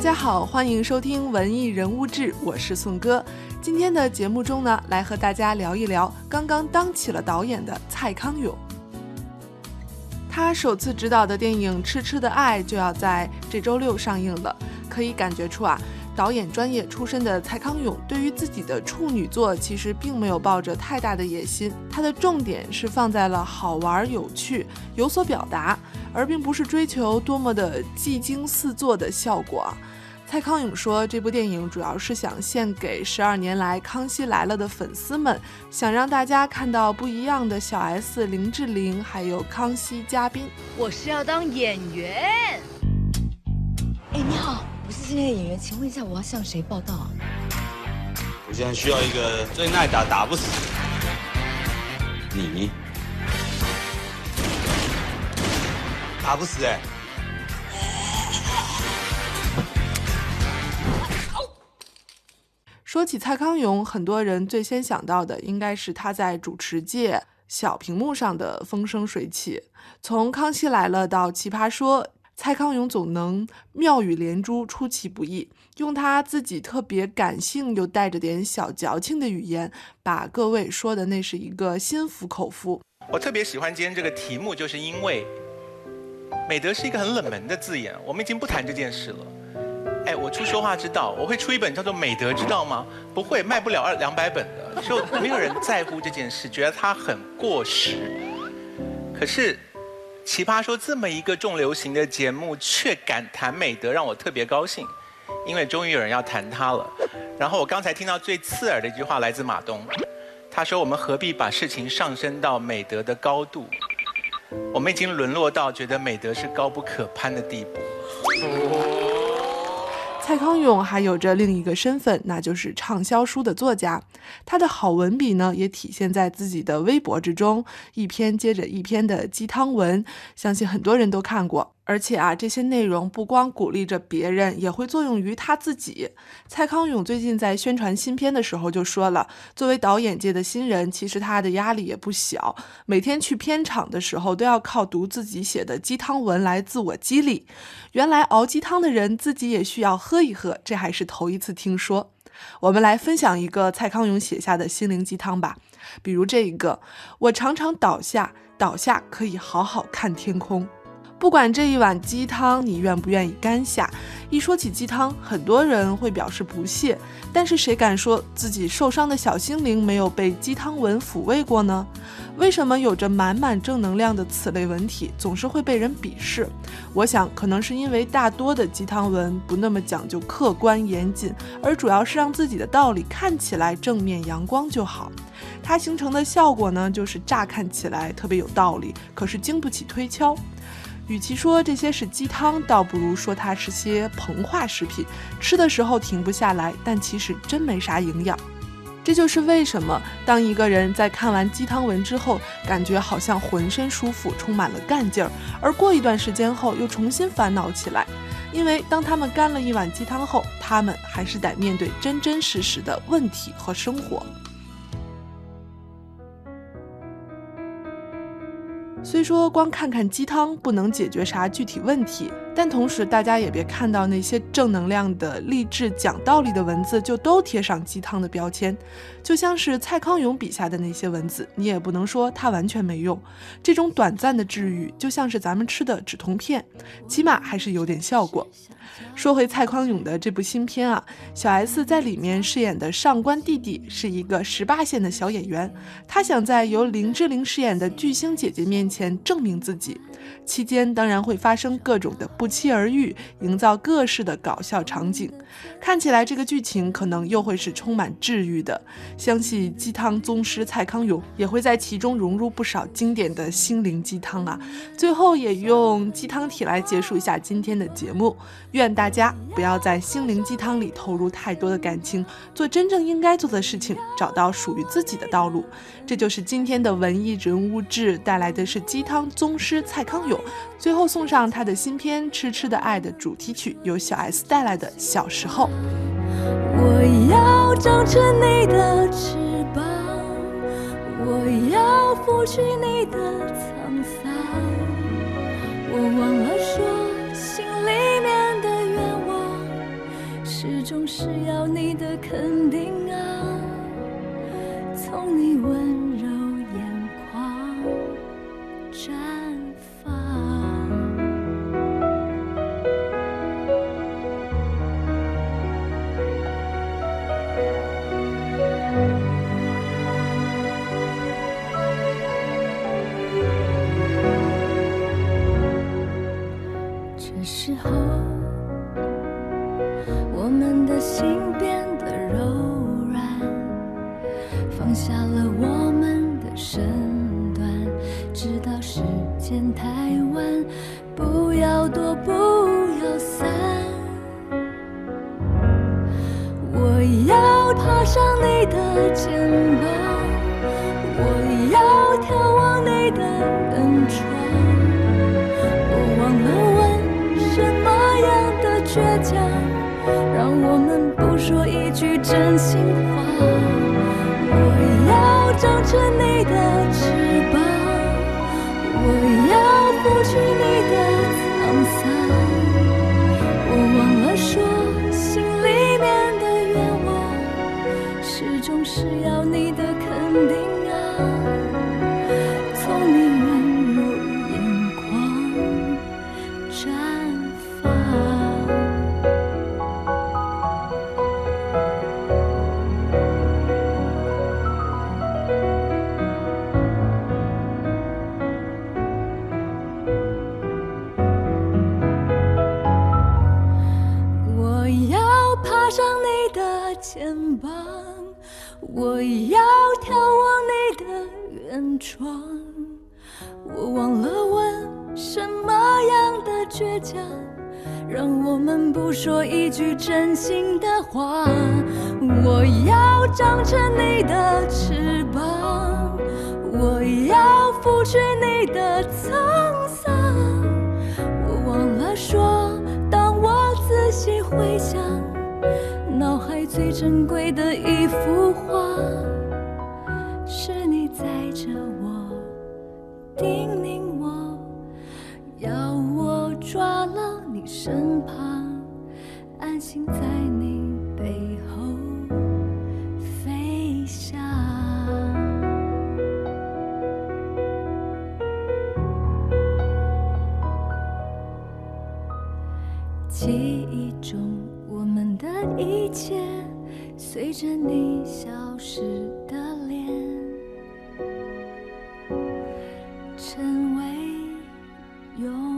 大家好，欢迎收听文艺人物志，我是宋哥。今天的节目中呢，来和大家聊一聊刚刚当起了导演的蔡康永。他首次执导的电影《痴痴的爱》就要在这周六上映了，可以感觉出啊。导演专业出身的蔡康永，对于自己的处女作其实并没有抱着太大的野心，他的重点是放在了好玩、有趣、有所表达，而并不是追求多么的技惊四座的效果。蔡康永说，这部电影主要是想献给十二年来《康熙来了》的粉丝们，想让大家看到不一样的小 S、林志玲，还有康熙嘉宾。我是要当演员。哎，你好。我是今天的演员，请问一下，我要向谁报道啊？我现在需要一个最耐打、打不死你，打不死哎！说起蔡康永，很多人最先想到的应该是他在主持界小屏幕上的风生水起，从《康熙来了》到《奇葩说》。蔡康永总能妙语连珠，出其不意，用他自己特别感性又带着点小矫情的语言，把各位说的那是一个心服口服。我特别喜欢今天这个题目，就是因为美德是一个很冷门的字眼，我们已经不谈这件事了。哎，我出说话之道，我会出一本叫做《美德之道》吗？不会，卖不了二两百本的，就没有人在乎这件事，觉得它很过时。可是。奇葩说这么一个重流行的节目，却敢谈美德，让我特别高兴，因为终于有人要谈它了。然后我刚才听到最刺耳的一句话来自马东，他说：“我们何必把事情上升到美德的高度？我们已经沦落到觉得美德是高不可攀的地步。”蔡康永还有着另一个身份，那就是畅销书的作家。他的好文笔呢，也体现在自己的微博之中，一篇接着一篇的鸡汤文，相信很多人都看过。而且啊，这些内容不光鼓励着别人，也会作用于他自己。蔡康永最近在宣传新片的时候就说了，作为导演界的新人，其实他的压力也不小，每天去片场的时候都要靠读自己写的鸡汤文来自我激励。原来熬鸡汤的人自己也需要喝一喝，这还是头一次听说。我们来分享一个蔡康永写下的心灵鸡汤吧，比如这一个：我常常倒下，倒下可以好好看天空。不管这一碗鸡汤你愿不愿意干下，一说起鸡汤，很多人会表示不屑。但是谁敢说自己受伤的小心灵没有被鸡汤文抚慰过呢？为什么有着满满正能量的此类文体总是会被人鄙视？我想，可能是因为大多的鸡汤文不那么讲究客观严谨，而主要是让自己的道理看起来正面阳光就好。它形成的效果呢，就是乍看起来特别有道理，可是经不起推敲。与其说这些是鸡汤，倒不如说它是些膨化食品，吃的时候停不下来，但其实真没啥营养。这就是为什么当一个人在看完鸡汤文之后，感觉好像浑身舒服，充满了干劲儿，而过一段时间后又重新烦恼起来，因为当他们干了一碗鸡汤后，他们还是得面对真真实实的问题和生活。虽说光看看鸡汤不能解决啥具体问题，但同时大家也别看到那些正能量的、励志讲道理的文字就都贴上鸡汤的标签。就像是蔡康永笔下的那些文字，你也不能说它完全没用。这种短暂的治愈，就像是咱们吃的止痛片，起码还是有点效果。说回蔡康永的这部新片啊，小 S 在里面饰演的上官弟弟是一个十八线的小演员，他想在由林志玲饰演的巨星姐姐面前证明自己，期间当然会发生各种的不期而遇，营造各式的搞笑场景。看起来这个剧情可能又会是充满治愈的，相信鸡汤宗师蔡康永也会在其中融入不少经典的心灵鸡汤啊。最后也用鸡汤体来结束一下今天的节目，愿。大家不要在心灵鸡汤里投入太多的感情，做真正应该做的事情，找到属于自己的道路。这就是今天的文艺人物志带来的是鸡汤宗师蔡康永，最后送上他的新片《痴痴的爱》的主题曲，由小 S 带来的《小时候》。我要长成你的翅膀，我要拂去你的沧桑，我忘了说心里面的愿望，始终。是要你的肯定啊，从你温柔爬上你的肩膀，我要眺望你的门窗。我忘了问什么样的倔强，让我们不说一句真心话。我要长成你的翅膀，我要拂去你的总是要你的肯定啊。我要眺望你的远窗。我忘了问什么样的倔强，让我们不说一句真心的话。我要长成你的翅膀，我要拂去你的沧桑。我忘了说，当我仔细回想，最珍贵的一幅画，是你载着我，叮咛我，要我抓牢你身旁，安心在你背后飞翔。随着你消失的脸成为永